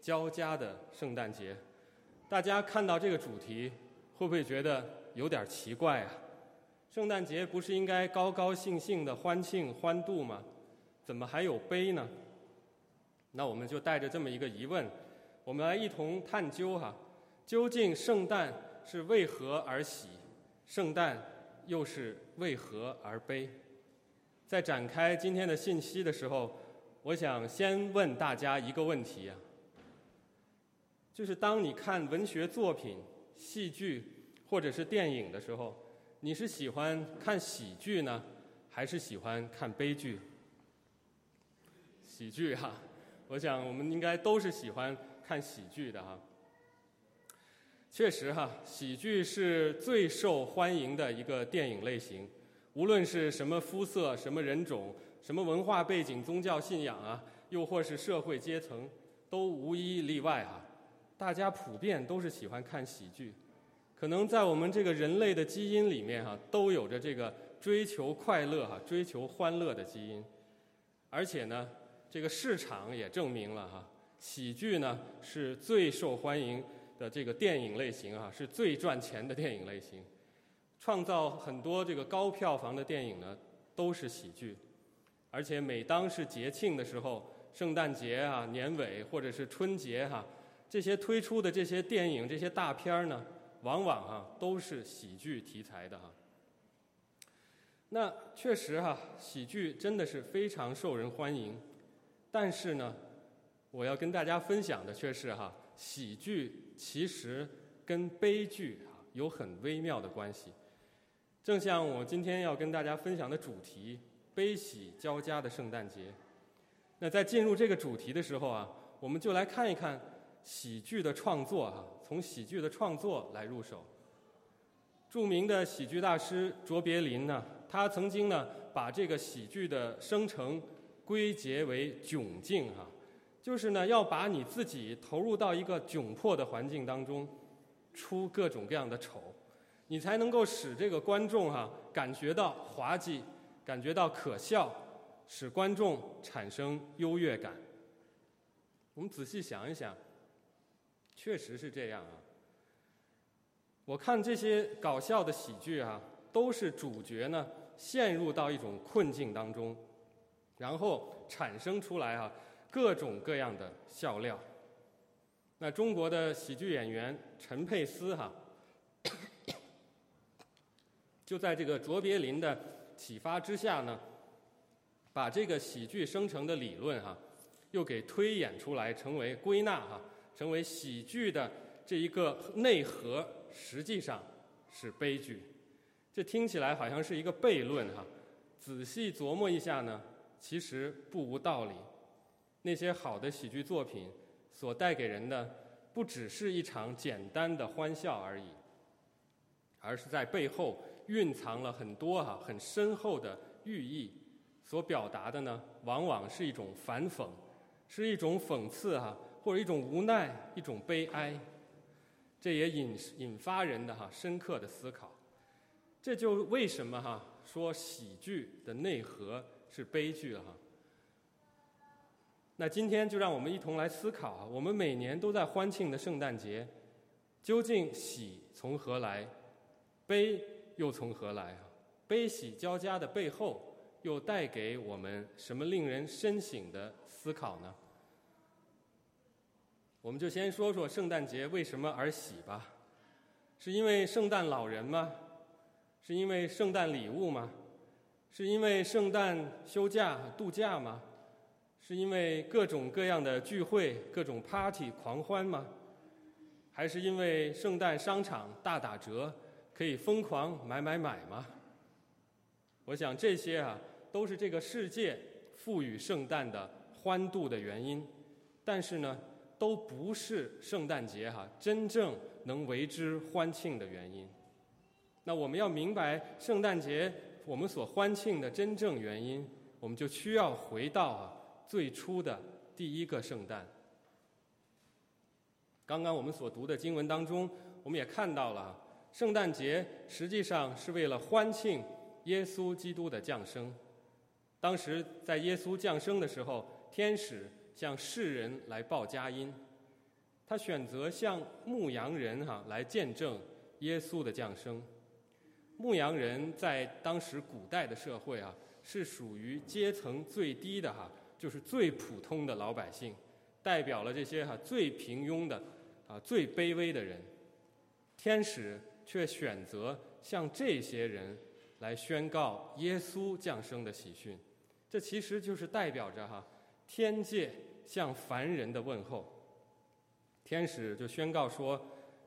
交加的圣诞节。大家看到这个主题，会不会觉得有点奇怪啊？圣诞节不是应该高高兴兴的欢庆欢度吗？怎么还有悲呢？那我们就带着这么一个疑问，我们来一同探究哈，究竟圣诞是为何而喜，圣诞又是为何而悲？在展开今天的信息的时候，我想先问大家一个问题啊，就是当你看文学作品、戏剧或者是电影的时候，你是喜欢看喜剧呢，还是喜欢看悲剧？喜剧哈。我想，我们应该都是喜欢看喜剧的哈。确实哈，喜剧是最受欢迎的一个电影类型，无论是什么肤色、什么人种、什么文化背景、宗教信仰啊，又或是社会阶层，都无一例外哈。大家普遍都是喜欢看喜剧，可能在我们这个人类的基因里面哈，都有着这个追求快乐哈、追求欢乐的基因，而且呢。这个市场也证明了哈，喜剧呢是最受欢迎的这个电影类型啊，是最赚钱的电影类型，创造很多这个高票房的电影呢都是喜剧，而且每当是节庆的时候，圣诞节啊、年尾或者是春节哈，这些推出的这些电影、这些大片儿呢，往往啊都是喜剧题材的哈。那确实哈，喜剧真的是非常受人欢迎。但是呢，我要跟大家分享的却是哈，喜剧其实跟悲剧啊有很微妙的关系。正像我今天要跟大家分享的主题——悲喜交加的圣诞节。那在进入这个主题的时候啊，我们就来看一看喜剧的创作哈，从喜剧的创作来入手。著名的喜剧大师卓别林呢，他曾经呢把这个喜剧的生成。归结为窘境哈，就是呢要把你自己投入到一个窘迫的环境当中，出各种各样的丑，你才能够使这个观众哈感觉到滑稽，感觉到可笑，使观众产生优越感。我们仔细想一想，确实是这样啊。我看这些搞笑的喜剧啊，都是主角呢陷入到一种困境当中。然后产生出来啊，各种各样的笑料。那中国的喜剧演员陈佩斯哈，就在这个卓别林的启发之下呢，把这个喜剧生成的理论哈，又给推演出来，成为归纳哈，成为喜剧的这一个内核，实际上是悲剧。这听起来好像是一个悖论哈，仔细琢磨一下呢。其实不无道理，那些好的喜剧作品所带给人的，不只是一场简单的欢笑而已，而是在背后蕴藏了很多哈很深厚的寓意，所表达的呢，往往是一种反讽，是一种讽刺哈，或者一种无奈，一种悲哀，这也引引发人的哈深刻的思考，这就为什么哈说喜剧的内核。是悲剧了哈。那今天就让我们一同来思考啊，我们每年都在欢庆的圣诞节，究竟喜从何来，悲又从何来？悲喜交加的背后，又带给我们什么令人深省的思考呢？我们就先说说圣诞节为什么而喜吧。是因为圣诞老人吗？是因为圣诞礼物吗？是因为圣诞休假度假吗？是因为各种各样的聚会、各种 party 狂欢吗？还是因为圣诞商场大打折，可以疯狂买买买吗？我想这些啊，都是这个世界赋予圣诞的欢度的原因，但是呢，都不是圣诞节哈真正能为之欢庆的原因。那我们要明白圣诞节。我们所欢庆的真正原因，我们就需要回到啊最初的第一个圣诞。刚刚我们所读的经文当中，我们也看到了，圣诞节实际上是为了欢庆耶稣基督的降生。当时在耶稣降生的时候，天使向世人来报佳音，他选择向牧羊人哈来见证耶稣的降生。牧羊人在当时古代的社会啊，是属于阶层最低的哈，就是最普通的老百姓，代表了这些哈最平庸的啊最卑微的人。天使却选择向这些人来宣告耶稣降生的喜讯，这其实就是代表着哈天界向凡人的问候。天使就宣告说，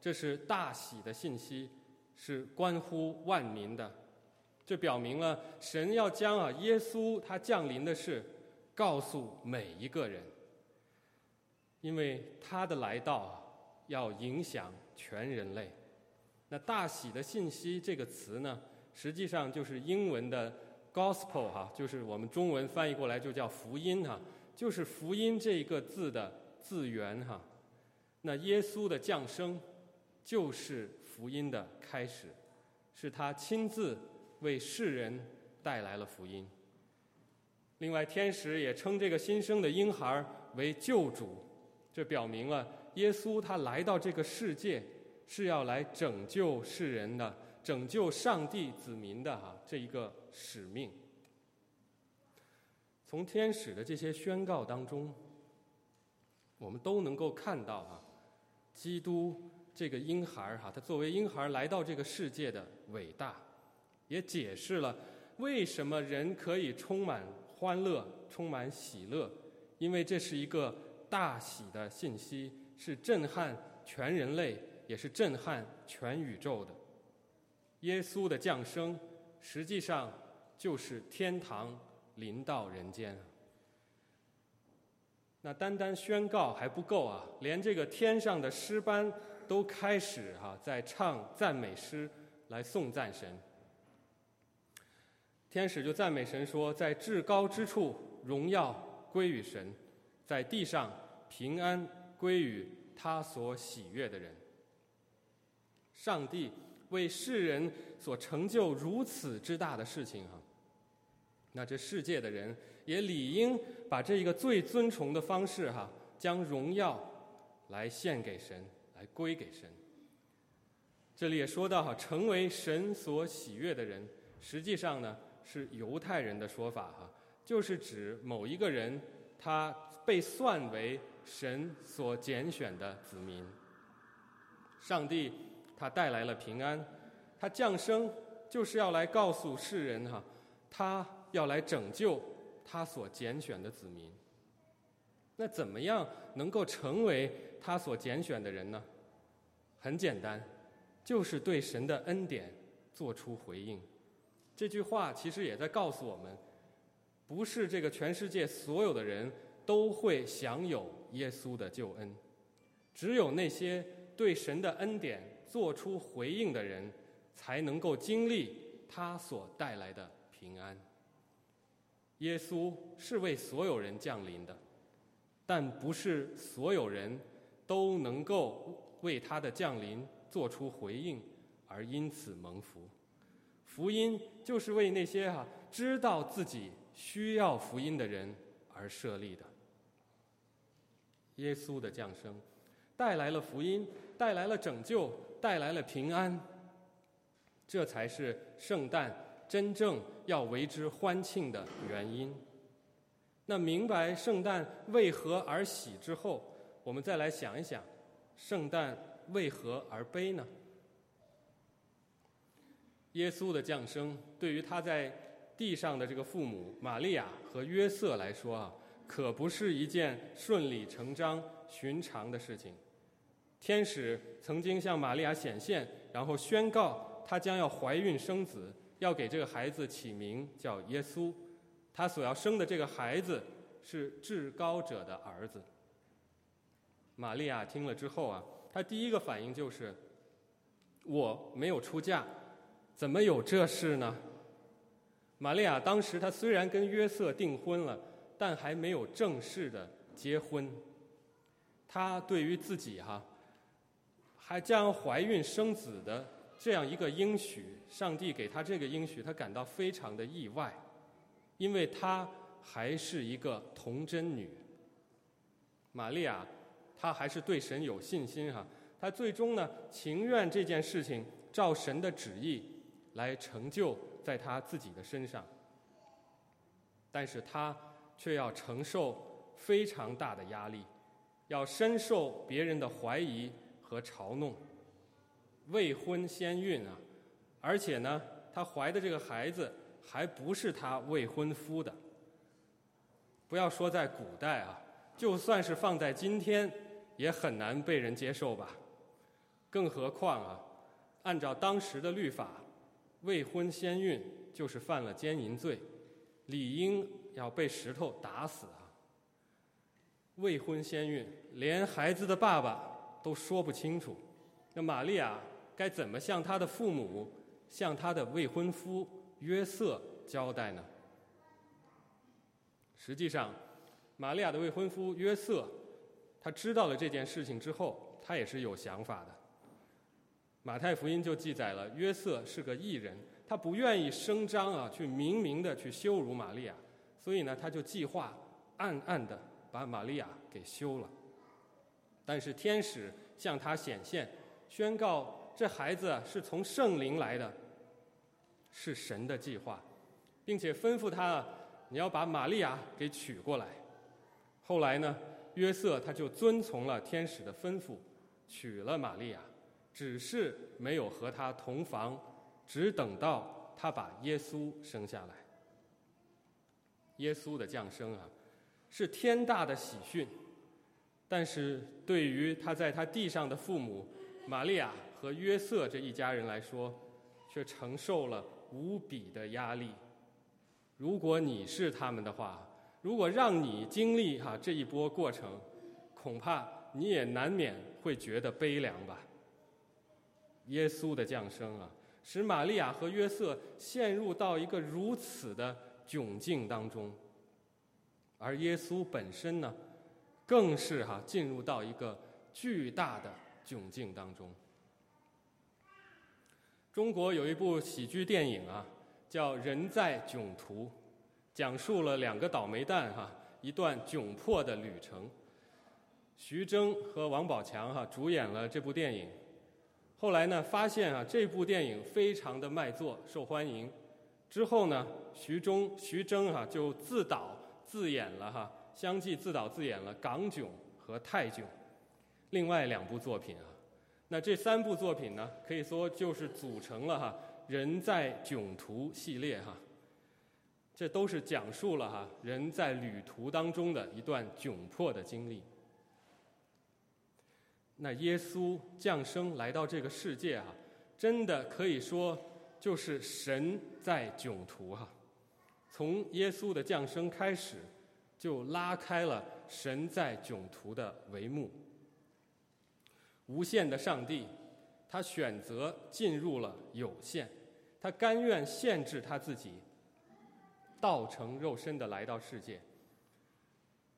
这是大喜的信息。是关乎万民的，这表明了神要将啊耶稣他降临的事告诉每一个人，因为他的来到要影响全人类。那大喜的信息这个词呢，实际上就是英文的 gospel 哈，就是我们中文翻译过来就叫福音哈，就是福音这一个字的字源哈。那耶稣的降生就是。福音的开始，是他亲自为世人带来了福音。另外，天使也称这个新生的婴孩为救主，这表明了耶稣他来到这个世界是要来拯救世人的，拯救上帝子民的哈这一个使命。从天使的这些宣告当中，我们都能够看到哈，基督。这个婴孩儿哈，他作为婴孩来到这个世界的伟大，也解释了为什么人可以充满欢乐、充满喜乐，因为这是一个大喜的信息，是震撼全人类，也是震撼全宇宙的。耶稣的降生，实际上就是天堂临到人间。那单单宣告还不够啊，连这个天上的诗班。都开始哈在唱赞美诗来颂赞神。天使就赞美神说：“在至高之处，荣耀归于神；在地上，平安归于他所喜悦的人。”上帝为世人所成就如此之大的事情哈，那这世界的人也理应把这一个最尊崇的方式哈，将荣耀来献给神。来归给神。这里也说到哈，成为神所喜悦的人，实际上呢是犹太人的说法哈，就是指某一个人他被算为神所拣选的子民。上帝他带来了平安，他降生就是要来告诉世人哈，他要来拯救他所拣选的子民。那怎么样能够成为他所拣选的人呢？很简单，就是对神的恩典做出回应。这句话其实也在告诉我们，不是这个全世界所有的人都会享有耶稣的救恩，只有那些对神的恩典做出回应的人，才能够经历他所带来的平安。耶稣是为所有人降临的。但不是所有人都能够为他的降临做出回应，而因此蒙福。福音就是为那些哈知道自己需要福音的人而设立的。耶稣的降生带来了福音，带来了拯救，带来了平安。这才是圣诞真正要为之欢庆的原因。那明白圣诞为何而喜之后，我们再来想一想，圣诞为何而悲呢？耶稣的降生对于他在地上的这个父母玛利亚和约瑟来说啊，可不是一件顺理成章、寻常的事情。天使曾经向玛利亚显现，然后宣告她将要怀孕生子，要给这个孩子起名叫耶稣。他所要生的这个孩子是至高者的儿子。玛利亚听了之后啊，她第一个反应就是：我没有出嫁，怎么有这事呢？玛利亚当时她虽然跟约瑟订婚了，但还没有正式的结婚。她对于自己哈还将怀孕生子的这样一个应许，上帝给她这个应许，她感到非常的意外。因为她还是一个童贞女，玛利亚他还是对神有信心哈。他最终呢，情愿这件事情照神的旨意来成就在他自己的身上，但是他却要承受非常大的压力，要深受别人的怀疑和嘲弄。未婚先孕啊，而且呢，她怀的这个孩子还不是她未婚夫的。不要说在古代啊，就算是放在今天，也很难被人接受吧。更何况啊，按照当时的律法，未婚先孕就是犯了奸淫罪，理应要被石头打死啊。未婚先孕，连孩子的爸爸都说不清楚，那玛利亚该怎么向她的父母、向她的未婚夫约瑟交代呢？实际上，玛利亚的未婚夫约瑟，他知道了这件事情之后，他也是有想法的。马太福音就记载了，约瑟是个异人，他不愿意声张啊，去明明的去羞辱玛利亚，所以呢，他就计划暗暗的把玛利亚给休了。但是天使向他显现，宣告这孩子是从圣灵来的，是神的计划，并且吩咐他，你要把玛利亚给娶过来。后来呢，约瑟他就遵从了天使的吩咐，娶了玛利亚。只是没有和他同房，只等到他把耶稣生下来。耶稣的降生啊，是天大的喜讯，但是对于他在他地上的父母玛利亚和约瑟这一家人来说，却承受了无比的压力。如果你是他们的话，如果让你经历哈这一波过程，恐怕你也难免会觉得悲凉吧。耶稣的降生啊，使玛利亚和约瑟陷入到一个如此的窘境当中，而耶稣本身呢，更是哈进入到一个巨大的窘境当中。中国有一部喜剧电影啊，叫《人在囧途》，讲述了两个倒霉蛋哈一段窘迫的旅程。徐峥和王宝强哈主演了这部电影。后来呢，发现啊，这部电影非常的卖座，受欢迎。之后呢，徐峥、徐峥哈就自导自演了哈，相继自导自演了《港囧》和《泰囧》，另外两部作品啊。那这三部作品呢，可以说就是组成了哈《人在囧途》系列哈。这都是讲述了哈人在旅途当中的一段窘迫的经历。那耶稣降生来到这个世界啊，真的可以说就是神在囧途哈。从耶稣的降生开始，就拉开了神在囧途的帷幕。无限的上帝，他选择进入了有限，他甘愿限制他自己，道成肉身的来到世界。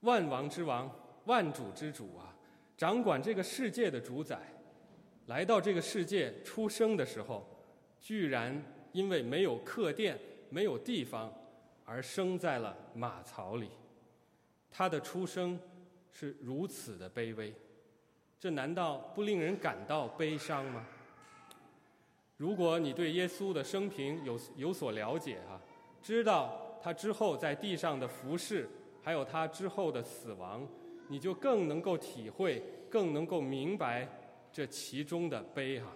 万王之王，万主之主啊！掌管这个世界的主宰，来到这个世界出生的时候，居然因为没有客店、没有地方，而生在了马槽里。他的出生是如此的卑微，这难道不令人感到悲伤吗？如果你对耶稣的生平有有所了解啊，知道他之后在地上的服饰，还有他之后的死亡。你就更能够体会，更能够明白这其中的悲哈。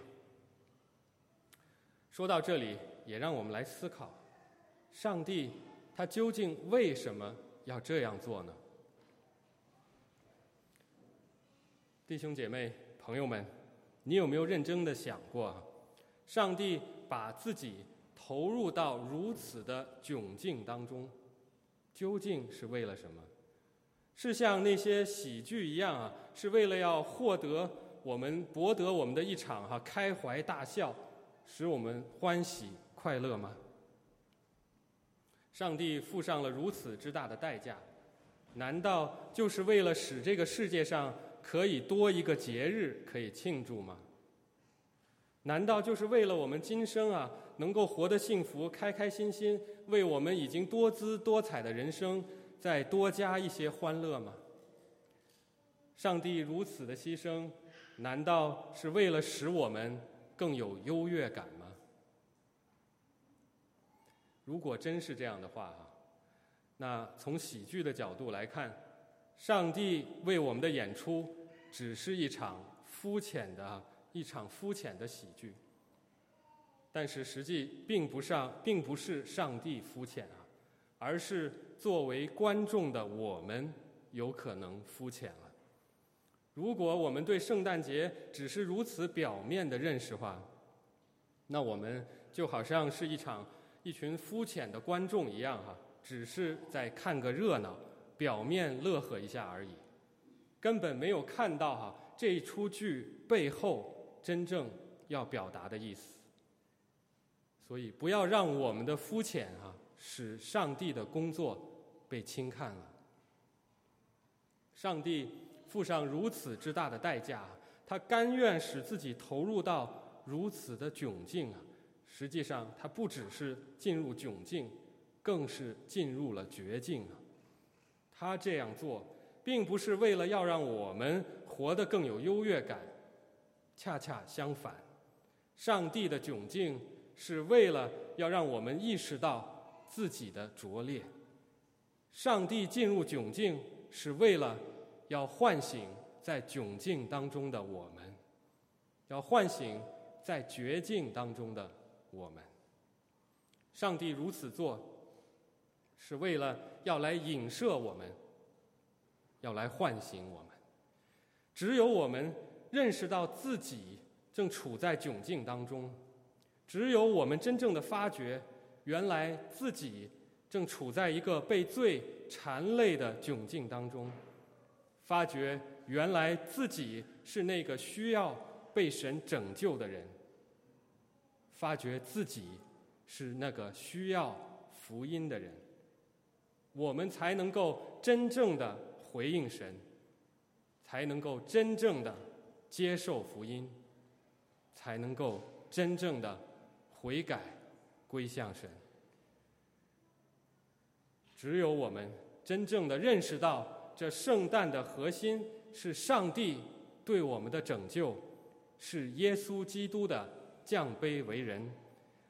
说到这里，也让我们来思考：上帝他究竟为什么要这样做呢？弟兄姐妹、朋友们，你有没有认真的想过，上帝把自己投入到如此的窘境当中，究竟是为了什么？是像那些喜剧一样啊，是为了要获得我们博得我们的一场哈开怀大笑，使我们欢喜快乐吗？上帝付上了如此之大的代价，难道就是为了使这个世界上可以多一个节日可以庆祝吗？难道就是为了我们今生啊能够活得幸福、开开心心，为我们已经多姿多彩的人生？再多加一些欢乐吗？上帝如此的牺牲，难道是为了使我们更有优越感吗？如果真是这样的话啊，那从喜剧的角度来看，上帝为我们的演出只是一场肤浅的、一场肤浅的喜剧。但是实际并不上，并不是上帝肤浅啊，而是作为观众的我们有可能肤浅了。如果我们对圣诞节只是如此表面的认识话，那我们就好像是一场一群肤浅的观众一样哈，只是在看个热闹，表面乐呵一下而已，根本没有看到哈这一出剧背后真正要表达的意思。所以，不要让我们的肤浅啊，使上帝的工作被轻看了。上帝付上如此之大的代价，他甘愿使自己投入到如此的窘境啊。实际上，他不只是进入窘境，更是进入了绝境啊。他这样做，并不是为了要让我们活得更有优越感，恰恰相反，上帝的窘境。是为了要让我们意识到自己的拙劣。上帝进入窘境，是为了要唤醒在窘境当中的我们，要唤醒在绝境当中的我们。上帝如此做，是为了要来影射我们，要来唤醒我们。只有我们认识到自己正处在窘境当中。只有我们真正的发觉，原来自己正处在一个被罪缠累的窘境当中；发觉原来自己是那个需要被神拯救的人；发觉自己是那个需要福音的人，我们才能够真正的回应神，才能够真正的接受福音，才能够真正的。悔改，归向神。只有我们真正的认识到，这圣诞的核心是上帝对我们的拯救，是耶稣基督的降卑为人。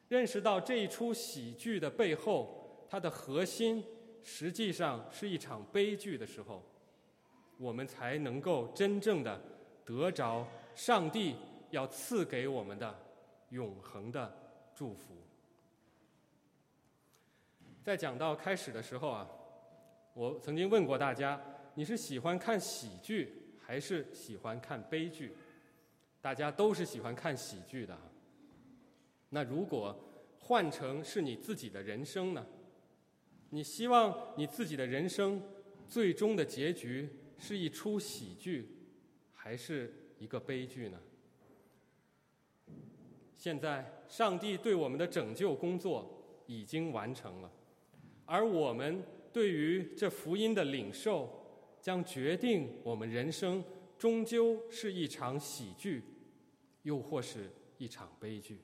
认识到这一出喜剧的背后，它的核心实际上是一场悲剧的时候，我们才能够真正的得着上帝要赐给我们的永恒的。祝福。在讲到开始的时候啊，我曾经问过大家，你是喜欢看喜剧还是喜欢看悲剧？大家都是喜欢看喜剧的。那如果换成是你自己的人生呢？你希望你自己的人生最终的结局是一出喜剧，还是一个悲剧呢？现在，上帝对我们的拯救工作已经完成了，而我们对于这福音的领受，将决定我们人生终究是一场喜剧，又或是一场悲剧。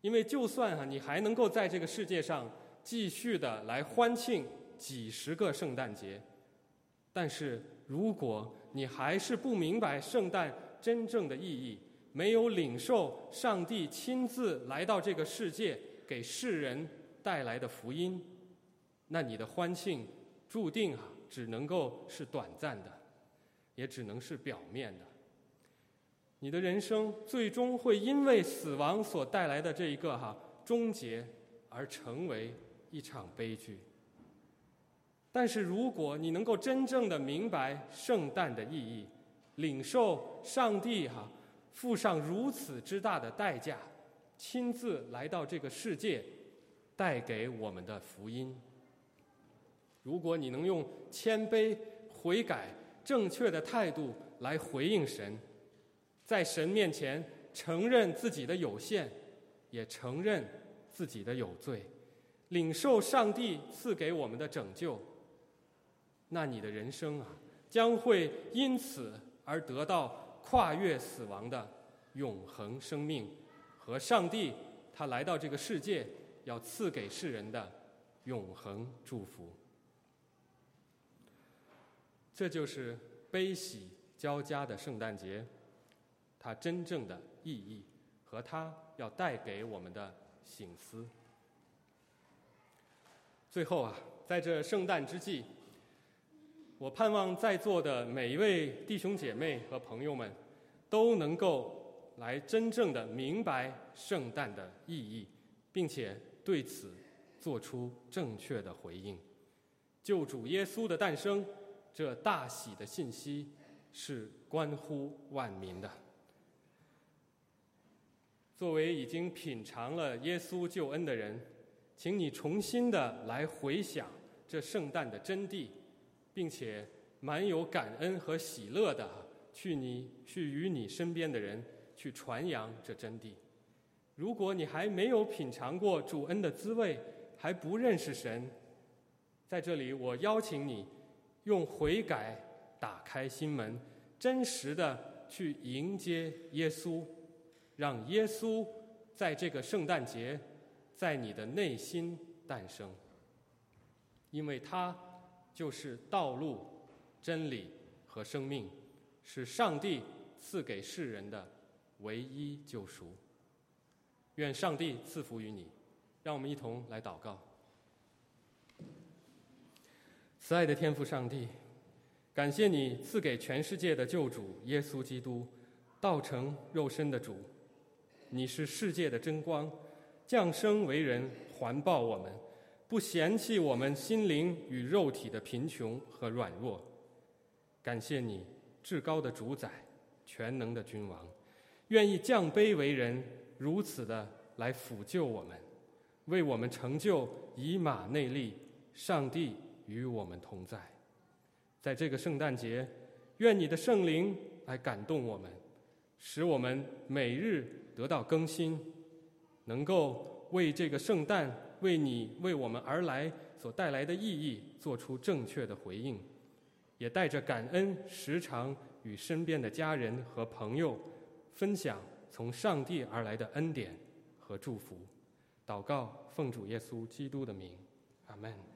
因为，就算哈你还能够在这个世界上继续的来欢庆几十个圣诞节，但是如果你还是不明白圣诞真正的意义，没有领受上帝亲自来到这个世界给世人带来的福音，那你的欢庆注定啊，只能够是短暂的，也只能是表面的。你的人生最终会因为死亡所带来的这一个哈终结而成为一场悲剧。但是如果你能够真正的明白圣诞的意义，领受上帝哈。付上如此之大的代价，亲自来到这个世界，带给我们的福音。如果你能用谦卑、悔改、正确的态度来回应神，在神面前承认自己的有限，也承认自己的有罪，领受上帝赐给我们的拯救，那你的人生啊，将会因此而得到。跨越死亡的永恒生命，和上帝他来到这个世界要赐给世人的永恒祝福，这就是悲喜交加的圣诞节，它真正的意义和它要带给我们的醒思。最后啊，在这圣诞之际，我盼望在座的每一位弟兄姐妹和朋友们，都能够来真正的明白圣诞的意义，并且对此做出正确的回应。救主耶稣的诞生，这大喜的信息是关乎万民的。作为已经品尝了耶稣救恩的人。请你重新的来回想这圣诞的真谛，并且满有感恩和喜乐的去你去与你身边的人去传扬这真谛。如果你还没有品尝过主恩的滋味，还不认识神，在这里我邀请你用悔改打开心门，真实的去迎接耶稣，让耶稣在这个圣诞节。在你的内心诞生，因为它就是道路、真理和生命，是上帝赐给世人的唯一救赎。愿上帝赐福于你，让我们一同来祷告。慈爱的天父上帝，感谢你赐给全世界的救主耶稣基督，道成肉身的主，你是世界的真光。降生为人，环抱我们，不嫌弃我们心灵与肉体的贫穷和软弱。感谢你，至高的主宰，全能的君王，愿意降卑为人，如此的来抚救我们，为我们成就以马内利。上帝与我们同在，在这个圣诞节，愿你的圣灵来感动我们，使我们每日得到更新。能够为这个圣诞，为你为我们而来所带来的意义做出正确的回应，也带着感恩，时常与身边的家人和朋友分享从上帝而来的恩典和祝福。祷告，奉主耶稣基督的名，阿门。